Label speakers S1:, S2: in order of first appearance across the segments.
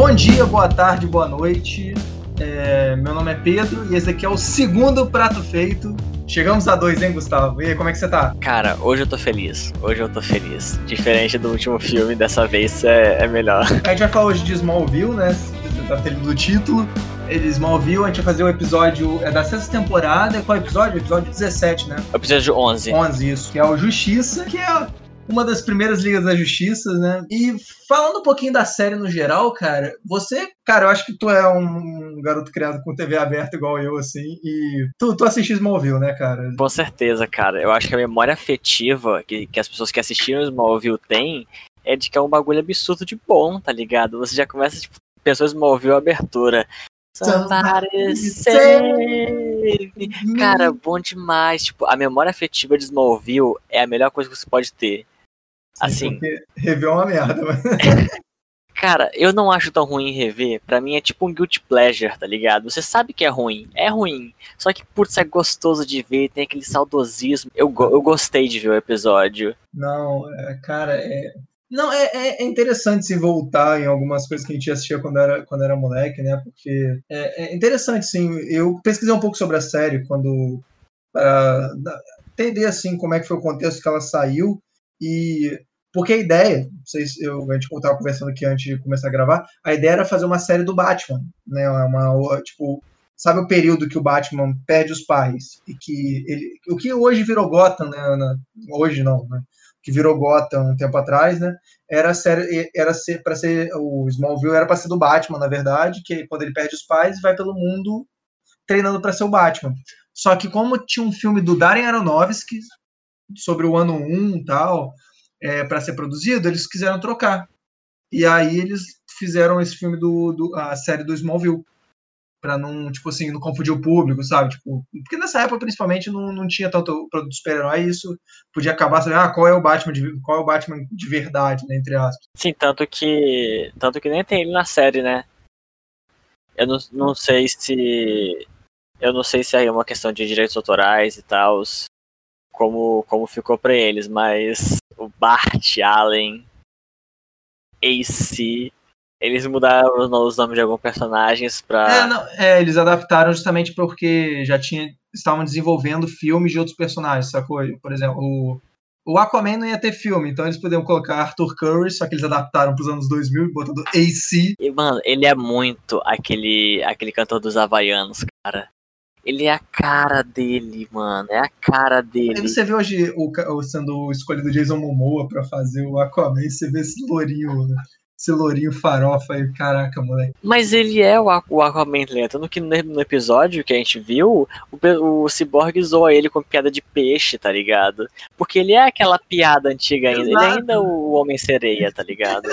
S1: Bom dia, boa tarde, boa noite. É, meu nome é Pedro e esse aqui é o segundo prato feito. Chegamos a dois, hein, Gustavo? E aí, como é que você tá?
S2: Cara, hoje eu tô feliz. Hoje eu tô feliz. Diferente do último filme, dessa vez é, é melhor.
S1: A gente vai falar hoje de Smallville, né? Você tá tendo do título. Ele Smallville, a gente vai fazer o episódio é da sexta temporada. Qual é episódio? Episódio 17, né?
S2: Episódio 11.
S1: 11, isso. Que é o Justiça, que é uma das primeiras ligas da justiça, né? E falando um pouquinho da série no geral, cara, você, cara, eu acho que tu é um garoto criado com TV aberta igual eu, assim, e tu, tu assistiu Smallville, né, cara?
S2: Com certeza, cara. Eu acho que a memória afetiva que, que as pessoas que assistiram Smallville têm é de que é um bagulho absurdo de bom, tá ligado? Você já começa, tipo, pessoas Smallville abertura. Somebody. Cara, bom demais. Tipo, a memória afetiva de Smallville é a melhor coisa que você pode ter. Assim.
S1: Porque rever é uma merda, mas...
S2: Cara, eu não acho tão ruim rever. Pra mim é tipo um guilty pleasure, tá ligado? Você sabe que é ruim, é ruim. Só que, putz, é gostoso de ver, tem aquele saudosismo. Eu, go eu gostei de ver o episódio.
S1: Não, é, cara, é. Não, é, é, é interessante se voltar em algumas coisas que a gente assistia quando era, quando era moleque, né? Porque é, é interessante, sim. Eu pesquisei um pouco sobre a série quando. para entender, assim, como é que foi o contexto que ela saiu. E porque a ideia, não sei se eu, a gente estava conversando aqui antes de começar a gravar, a ideia era fazer uma série do Batman, né? Uma, tipo, sabe o período que o Batman perde os pais e que ele, o que hoje virou Gotham, né? Na, hoje não, né? Que virou Gotham um tempo atrás, né? Era série, era ser para ser o Smallville era para ser do Batman, na verdade, que quando ele perde os pais vai pelo mundo treinando para ser o Batman. Só que como tinha um filme do Darren Aronofsky sobre o ano 1 e tal, é, para ser produzido, eles quiseram trocar. E aí eles fizeram esse filme do, do a série do Smallville para não, tipo assim, não confundir o público, sabe? Tipo, porque nessa época principalmente não, não tinha tanto produto super-herói, isso podia acabar, sabe? Ah, qual é o Batman de, qual é o Batman de verdade, né, entre aspas.
S2: Sim, tanto que tanto que nem tem ele na série, né? Eu não, não sei se eu não sei se é uma questão de direitos autorais e tal, como como ficou para eles, mas Bart Allen, AC, eles mudaram os nomes de alguns personagens pra.
S1: É, não, é, eles adaptaram justamente porque já tinha, estavam desenvolvendo filmes de outros personagens, sacou? Por exemplo, o, o Aquaman não ia ter filme, então eles poderiam colocar Arthur Curry, só que eles adaptaram pros anos 2000, botando AC.
S2: E, mano, ele é muito aquele, aquele cantor dos Havaianos, cara. Ele é a cara dele, mano. É a cara dele.
S1: Aí você vê hoje o, sendo escolhido Jason Momoa pra fazer o Aquaman, você vê esse lourinho, esse lourinho farofa aí, caraca, moleque.
S2: Mas ele é o, o Aquaman lento. No, que no episódio que a gente viu, o, o Cyborg zoa ele com piada de peixe, tá ligado? Porque ele é aquela piada antiga ainda. Exato. Ele ainda é o Homem-Sereia, tá ligado?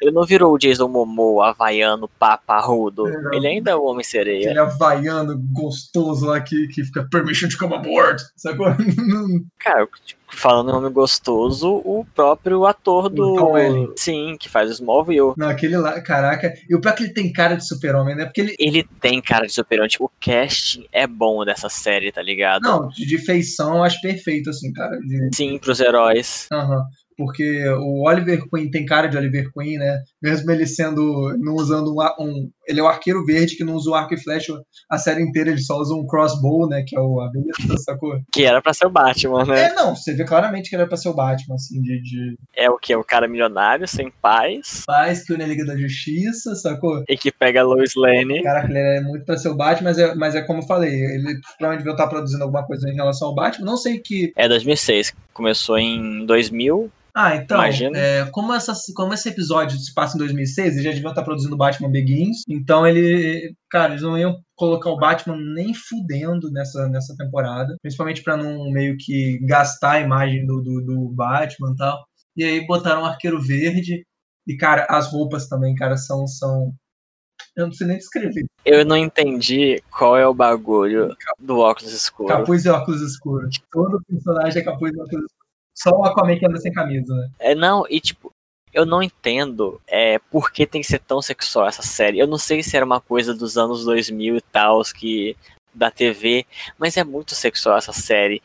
S2: Ele não virou o Jason Momoa, havaiano, paparrudo. É, ele ainda é o Homem-Sereia.
S1: Aquele havaiano gostoso lá que, que fica permission to come aboard, sacou?
S2: Cara, tipo, falando em nome gostoso, o próprio ator do. Sim, que faz o Smallville.
S1: Não, aquele lá, caraca. E o pior é que ele tem cara de super-homem, né? Porque ele.
S2: Ele tem cara de super-homem. Tipo, o casting é bom dessa série, tá ligado?
S1: Não, de feição eu acho perfeito, assim, cara. De...
S2: Sim, pros heróis.
S1: Aham. Uhum porque o Oliver Queen tem cara de Oliver Queen, né? Mesmo ele sendo não usando um, um, ele é o arqueiro verde que não usa o arco e flecha a série inteira, ele só usa um crossbow, né, que é o a beleza, sacou?
S2: Que era para ser o Batman, né?
S1: É, não, você vê claramente que era para ser o Batman, assim, de, de,
S2: É o que o cara milionário, sem paz.
S1: Paz que une a Liga da Justiça, sacou?
S2: E que pega Lois Lane.
S1: Caraca, ele é muito para ser o Batman, mas é, mas é como eu falei, ele provavelmente vai estar produzindo alguma coisa em relação ao Batman, não sei que
S2: É 2006, começou em 2000
S1: ah, então, é, como, essa, como esse episódio se passa em 2006, eles já deviam estar produzindo Batman Begins, então ele, cara, eles não iam colocar o Batman nem fudendo nessa, nessa temporada, principalmente para não meio que gastar a imagem do, do, do Batman e tal. E aí botaram o Arqueiro Verde, e, cara, as roupas também, cara, são, são eu não sei nem descrever.
S2: Eu não entendi qual é o bagulho do óculos escuro.
S1: Capuz e óculos escuros. Todo personagem é capuz e óculos escuros. Só o Aquaman que anda sem camisa, né?
S2: É, não, e tipo, eu não entendo é, por que tem que ser tão sexual essa série. Eu não sei se era uma coisa dos anos 2000 e tal, que da TV, mas é muito sexual essa série.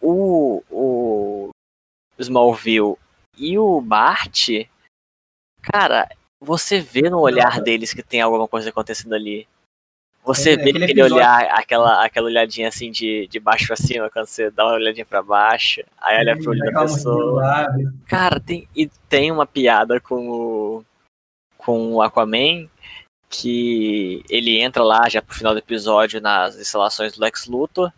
S2: O, o Smallville e o Bart, cara, você vê no olhar deles que tem alguma coisa acontecendo ali. Você
S1: É,
S2: vê
S1: aquele
S2: aquele olhar, aquela, aquela olhadinha assim de, de baixo pra cima, quando você dá uma olhadinha pra baixo, aí olha pro olho da pessoa. Cara, tem, e tem uma piada com o, com o Aquaman que ele entra lá já pro final do episódio nas instalações do Lex Luthor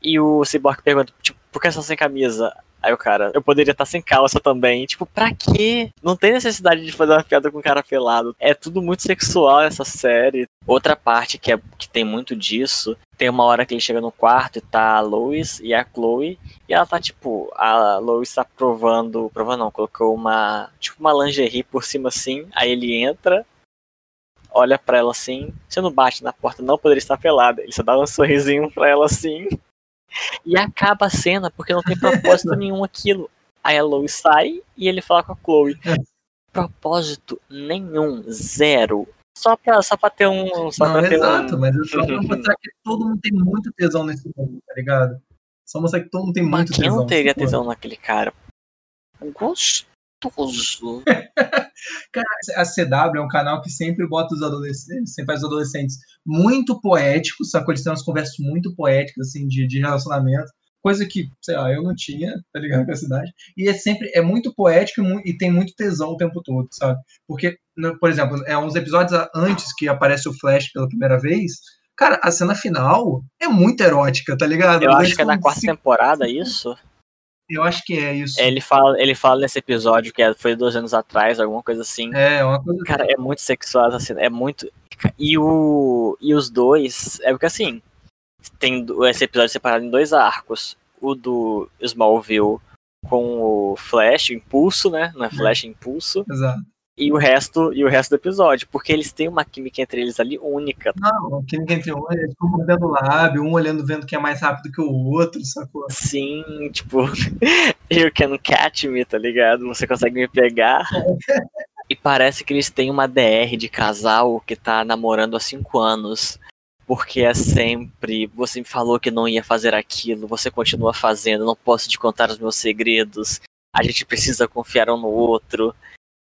S2: e o Cyborg pergunta, tipo, por que você tá sem camisa? Aí o cara, eu poderia estar sem calça também. Tipo, pra quê? Não tem necessidade de fazer uma piada com um cara pelado. É tudo muito sexual essa série. Outra parte que, é, que tem muito disso, tem uma hora que ele chega no quarto e tá a Lois e a Chloe. E ela tá, tipo, a Lois tá provando. Provando não, colocou uma. Tipo, uma lingerie por cima assim. Aí ele entra, olha pra ela assim. Você não bate na porta, não poderia estar pelada. Ele só dá um sorrisinho pra ela assim. E acaba a cena porque não tem propósito nenhum aquilo. Aí a Lois sai e ele fala com a Chloe. Propósito nenhum, zero. Só pra, só pra ter um. Só
S1: Não,
S2: ter
S1: exato,
S2: um.
S1: mas é só pra mostrar que todo mundo tem muito tesão nesse mundo, tá ligado? Só mostrar que todo mundo tem
S2: Mas
S1: muito
S2: quem
S1: tesão.
S2: não teria tesão naquele cara? Gostoso.
S1: A CW é um canal que sempre bota os adolescentes, sempre faz os adolescentes muito poéticos, sacou? Eles têm umas conversas muito poéticas, assim, de, de relacionamento. Coisa que, sei lá, eu não tinha, tá ligado, com a cidade. E é sempre, é muito poético e, e tem muito tesão o tempo todo, sabe? Porque, por exemplo, é uns episódios antes que aparece o Flash pela primeira vez, cara, a cena final é muito erótica, tá ligado?
S2: Eu acho que é na quarta
S1: se-
S2: temporada isso.
S1: Eu acho que é isso.
S2: Ele fala, ele fala nesse episódio que é- foi dois anos atrás, alguma coisa assim.
S1: É, uma coisa.
S2: Cara, é muito sexual cena, é muito. E, o, e os dois, é porque assim, tem esse episódio separado em dois arcos. O do Smallville com o Flash, o Impulso, né? Não é Flash, é Impulso.
S1: Exato.
S2: E o resto, e o resto do episódio, porque eles têm uma química entre eles ali única.
S1: Não, quem entre um, eles ficam mordendo o lábio, um olhando, vendo quem é mais rápido que o outro, sacou?
S2: Sim, tipo, you can catch me, tá ligado? Você consegue me pegar. E parece que eles têm uma DR de casal que tá namorando há cinco anos. Porque é sempre, você me falou que não ia fazer aquilo, você continua fazendo, não posso te contar os meus segredos, a gente precisa confiar um no outro.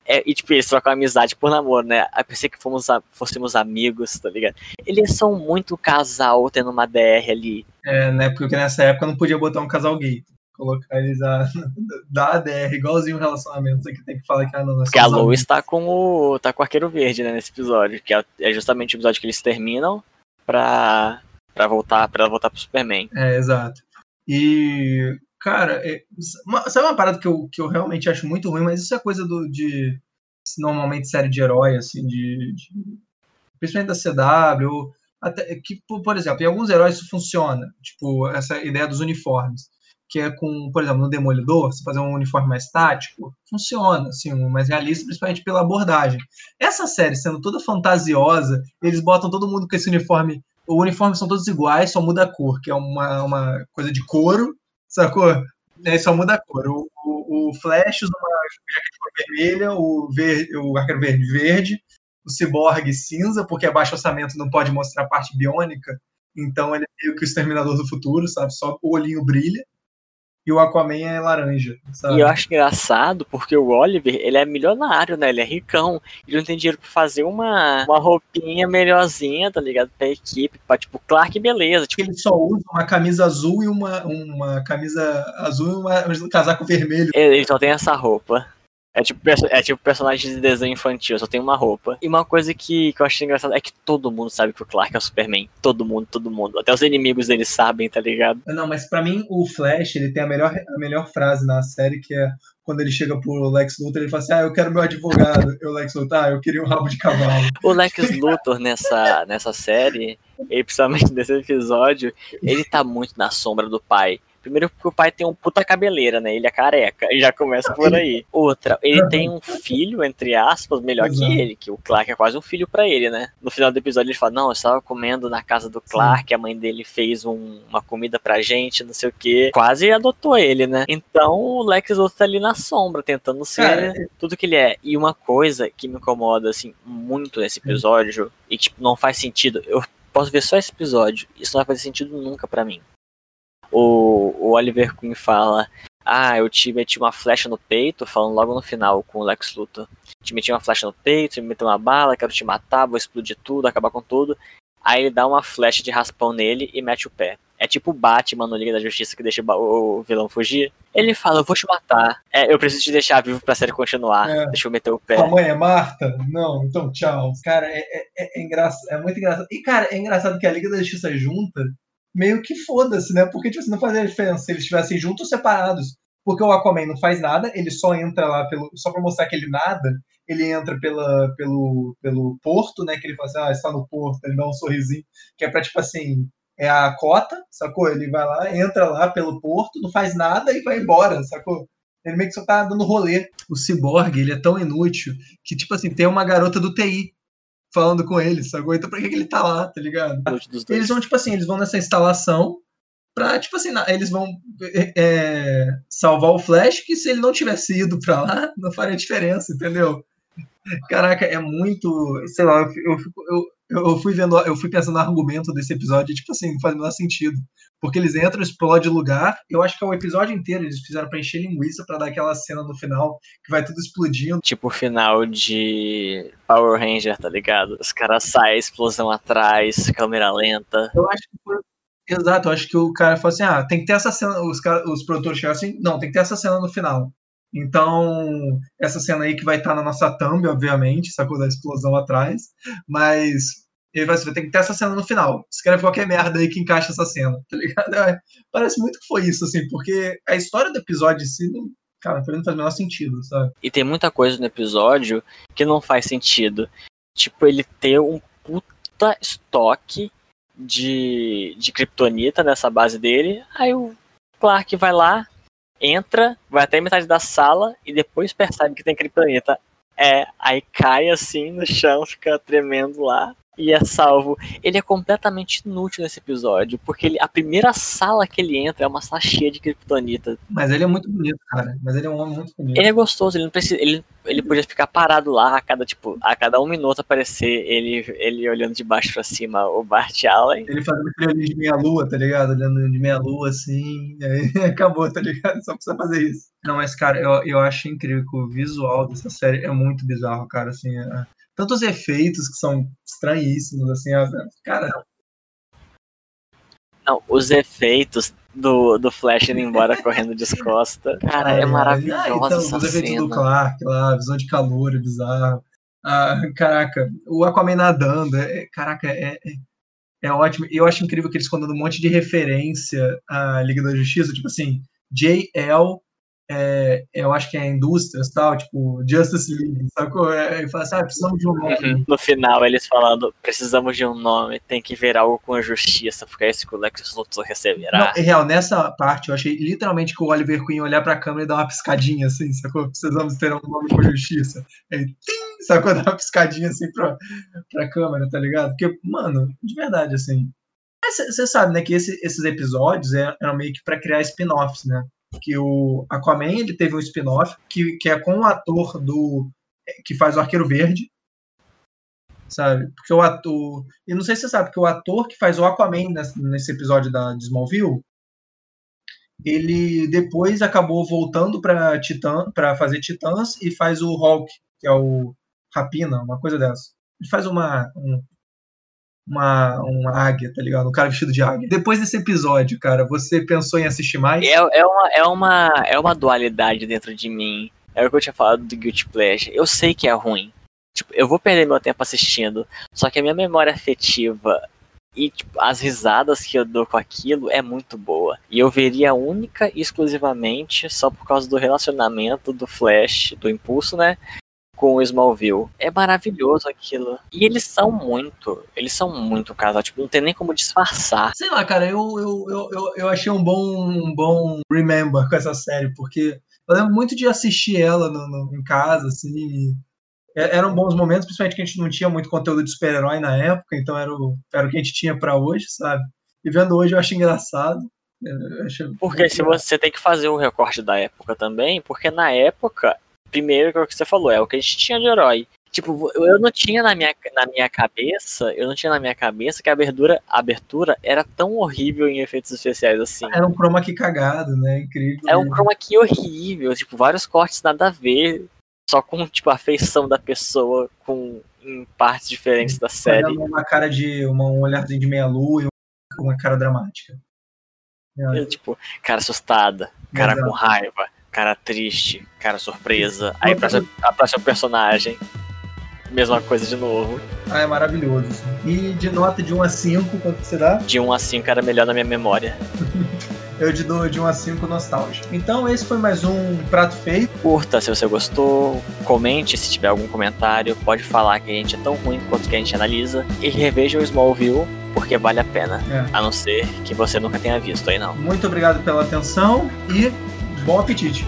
S2: É, e tipo, eles trocam amizade por namoro, né? Eu pensei que fomos a- fôssemos amigos, tá ligado? Eles são muito casal tendo uma DR ali.
S1: É, né? Porque nessa época não podia botar um casal gay. Colocar eles a, da ADR, igualzinho o relacionamento, que tem que falar que ah, não,
S2: Porque a
S1: somos
S2: Lois
S1: amigos.
S2: tá com o. tá com o Arqueiro Verde, né, nesse episódio. Que é, é justamente o episódio que eles terminam pra, pra voltar para voltar pro Superman.
S1: É, exato. E, cara, é, uma- sabe uma parada que eu, que eu realmente acho muito ruim, mas isso é coisa do, de. Normalmente série de herói, assim, de. de principalmente da CW, até, que, por exemplo, em alguns heróis isso funciona. Tipo, essa ideia dos uniformes. Que é com, por exemplo, no Demolidor, você fazer um uniforme mais tático, funciona, assim, mais realista, principalmente pela abordagem. Essa série, sendo toda fantasiosa, eles botam todo mundo com esse uniforme o uniforme são todos iguais, só muda a cor, que é uma, uma coisa de couro, sacou? Aí só muda a cor. O, o, o Flash usa uma jaqueta de cor vermelha, o, ver, o Arqueiro Verde verde, o Cyborg cinza, porque é baixo orçamento não pode mostrar a parte biônica, então ele é meio que o Exterminador do Futuro, sabe? Só o olhinho brilha. E o Aquaman é laranja, sabe?
S2: E eu acho engraçado porque o Oliver, ele é milionário, né? Ele é ricão. Ele não tem dinheiro pra fazer uma, uma roupinha melhorzinha, tá ligado? Pra equipe, pra tipo, Clark, beleza. Tipo,
S1: Ele só usa uma camisa azul e uma, uma camisa azul e uma, um casaco vermelho.
S2: ele só tem essa roupa. É tipo, é tipo personagem de desenho infantil, só tem uma roupa. E uma coisa que, que eu achei engraçado é que todo mundo sabe que o Clark é o Superman. Todo mundo, todo mundo. Até os inimigos dele sabem, tá ligado?
S1: Não, mas pra mim o Flash ele tem a melhor, a melhor frase na série que é quando ele chega pro Lex Luthor ele fala assim: Ah, eu quero meu advogado. Eu, Lex Luthor, ah, eu queria um rabo de cavalo.
S2: O Lex Luthor nessa, nessa série, e principalmente nesse episódio, ele tá muito na sombra do pai. Primeiro porque o pai tem um puta cabeleira, né? Ele é careca. E já começa por aí. Outra, ele tem um filho, entre aspas, melhor
S1: Exato.
S2: que ele, que o Clark é quase um filho pra ele, né? No final do episódio ele fala, não, eu estava comendo na casa do Clark, a mãe dele fez um- uma comida pra gente, não sei o quê. Quase adotou ele, né? Então o Lex Luthor tá ali na sombra, tentando ser
S1: Cara,
S2: tudo que ele é. E uma coisa que me incomoda, assim, muito nesse episódio, e que tipo, não faz sentido, eu posso ver só esse episódio, isso não vai fazer sentido nunca pra mim. O, o Oliver Queen fala, ah, eu te meti uma flecha no peito, falando logo no final com o Lex Luthor. Te meti uma flecha no peito, me meteu uma bala, quero te matar, vou explodir tudo, acabar com tudo. Aí ele dá uma flecha de raspão nele e mete o pé. É tipo o Batman no Liga da Justiça que deixa o vilão fugir. Ele fala, eu vou te matar. É, eu preciso te deixar vivo pra série continuar. É. Deixa eu meter o pé.
S1: A mãe é Marta? Não, então tchau. Cara, é, é, é, engraçado, é muito engraçado. E, cara, é engraçado que a Liga da Justiça junta meio que foda-se, né? Porque tipo, assim, não fazia diferença se eles estivessem juntos ou separados. Porque o Aquaman não faz nada, ele só entra lá pelo. Só pra mostrar que ele nada, ele entra pela, pelo, pelo porto, né? Que ele fala assim, ah, está no porto, ele dá um sorrisinho, que é pra, tipo assim, é a cota, sacou? Ele vai lá, entra lá pelo porto, não faz nada e vai embora, sacou? Ele meio que só tá dando rolê. O Cyborg, ele é tão inútil que, tipo assim, tem uma garota do TI falando com ele, sacou? Então pra que, que ele tá lá, tá ligado? Eles vão, tipo assim, eles vão nessa instalação pra, tipo assim, eles vão é, salvar o Flash, que se ele não tivesse ido pra lá, não faria diferença, entendeu? Caraca, é muito. Sei lá, eu, eu, eu, fui vendo, eu fui pensando no argumento desse episódio, e, tipo assim, não faz o menor sentido. Porque eles entram, explode lugar. Eu acho que é o episódio inteiro, eles fizeram pra encher linguiça para dar aquela cena no final, que vai tudo explodindo.
S2: Tipo o final de Power Ranger, tá ligado? Os caras saem, explosão atrás, câmera lenta.
S1: Eu acho que foi. Exato, eu acho que o cara falou assim: ah, tem que ter essa cena. Os, cara, os produtores chegaram assim: não, tem que ter essa cena no final. Então, essa cena aí que vai estar tá na nossa thumb, obviamente, sacou da explosão atrás, mas ele vai, vai ter que ter essa cena no final. Escreve qualquer merda aí que encaixa essa cena, tá ligado? É, parece muito que foi isso, assim, porque a história do episódio em si, não, cara, não faz o menor sentido, sabe?
S2: E tem muita coisa no episódio que não faz sentido. Tipo, ele ter um puta estoque de, de kryptonita nessa base dele, aí o Clark vai lá, entra, vai até metade da sala e depois percebe que tem kryptonita. É, aí cai assim no chão, fica tremendo lá e é salvo. Ele é completamente inútil nesse episódio, porque ele, a primeira sala que ele entra é uma sala cheia de kryptonita.
S1: Mas ele é muito bonito, cara. Mas ele é um homem muito bonito.
S2: Ele é gostoso, ele não precisa. Ele, ele podia ficar parado lá a cada, tipo, a cada um minuto aparecer ele, ele olhando de baixo pra cima o Bart Allen.
S1: Ele fazendo aquele de meia-lua, tá ligado? Olhando de meia-lua assim, e aí acabou, tá ligado? Só precisa fazer isso. Não, mas, cara, eu, eu acho incrível que o visual dessa série é muito bizarro, cara. Assim, é, tantos efeitos que são estranhíssimos, assim, cara.
S2: Não, os efeitos do, do Flash indo embora correndo descosta. Cara, é, é maravilhoso. Ah, então, os efeitos cena.
S1: do Clark lá, visão de calor é bizarro. Ah, caraca, o Aquaman nadando, é, caraca, é, é, é ótimo. Eu acho incrível que eles estão dando um monte de referência à Liga da Justiça, tipo assim, JL é, eu acho que é indústrias tal, tipo, Justice League, sacou? É, e fala assim, ah, precisamos de um nome. Uhum.
S2: No final, eles falando, precisamos de um nome, tem que ver algo com a justiça, porque é isso que o Lex Luthor receberá.
S1: Não, em real, nessa parte, eu achei literalmente que o Oliver Queen olhar pra câmera e dar uma piscadinha, assim, sacou? Precisamos ter um nome com a justiça. Aí, tim, sacou? Dar uma piscadinha, assim, pra, pra câmera, tá ligado? Porque, mano, de verdade, assim... Você sabe, né, que esse, esses episódios eram meio que pra criar spin-offs, né? Que o Aquaman ele teve um spin-off que, que é com o ator do que faz o Arqueiro Verde, sabe? Porque o ator, e não sei se você sabe, porque o ator que faz o Aquaman nesse, nesse episódio da de Smallville, ele depois acabou voltando para Titã, para fazer Titãs e faz o Hulk, que é o Rapina, uma coisa dessa. Ele faz uma um, uma, uma águia, tá ligado? Um cara vestido de águia. Depois desse episódio, cara, você pensou em assistir mais?
S2: É, é, uma, é, uma, é uma dualidade dentro de mim. É o que eu tinha falado do Guilty Pleasure. Eu sei que é ruim. Tipo, eu vou perder meu tempo assistindo. Só que a minha memória afetiva e tipo, as risadas que eu dou com aquilo é muito boa. E eu veria única e exclusivamente só por causa do relacionamento do Flash, do Impulso, né? Com o Smallville. É maravilhoso aquilo. E eles são muito, eles são muito casal, tipo, não tem nem como disfarçar.
S1: Sei lá, cara, eu, eu, eu, eu, achei um bom, um bom remember com essa série, porque eu lembro muito de assistir ela no, no em casa, assim, eram bons momentos, principalmente que a gente não tinha muito conteúdo de super-herói na época, então era o, era o que a gente tinha para hoje, sabe? E vendo hoje eu acho engraçado. Eu
S2: acho porque se você tem que fazer o recorte da época também, porque na época primeiro que é o que você falou, é o que a gente tinha de herói. Tipo, eu não tinha na minha, na minha cabeça, eu não tinha na minha cabeça que a abertura, a abertura era tão horrível em efeitos especiais assim.
S1: Era um chroma key cagado, né? Incrível.
S2: É um chroma key horrível, tipo, vários cortes nada a ver, só com tipo a feição da pessoa com em partes diferentes da série.
S1: Uma cara de uma, um olharzinho de meia lua e uma cara dramática.
S2: É. Tipo, cara assustada, cara Exato. com raiva, cara triste, cara surpresa. Aí aparece o personagem mesma coisa de novo.
S1: Ah, é maravilhoso. E de nota de 1 a 5, quanto você dá?
S2: De 1 a 5 era melhor na minha memória.
S1: Eu de dou de 1 a 5 nostálgico. Então esse foi mais um prato feito.
S2: Curta se você gostou, comente se tiver algum comentário, pode falar que a gente é tão ruim quanto que a gente analisa e reveja o Smallville porque vale a pena, é. a não ser que você nunca tenha visto aí não.
S1: Muito obrigado pela atenção e bom apetite.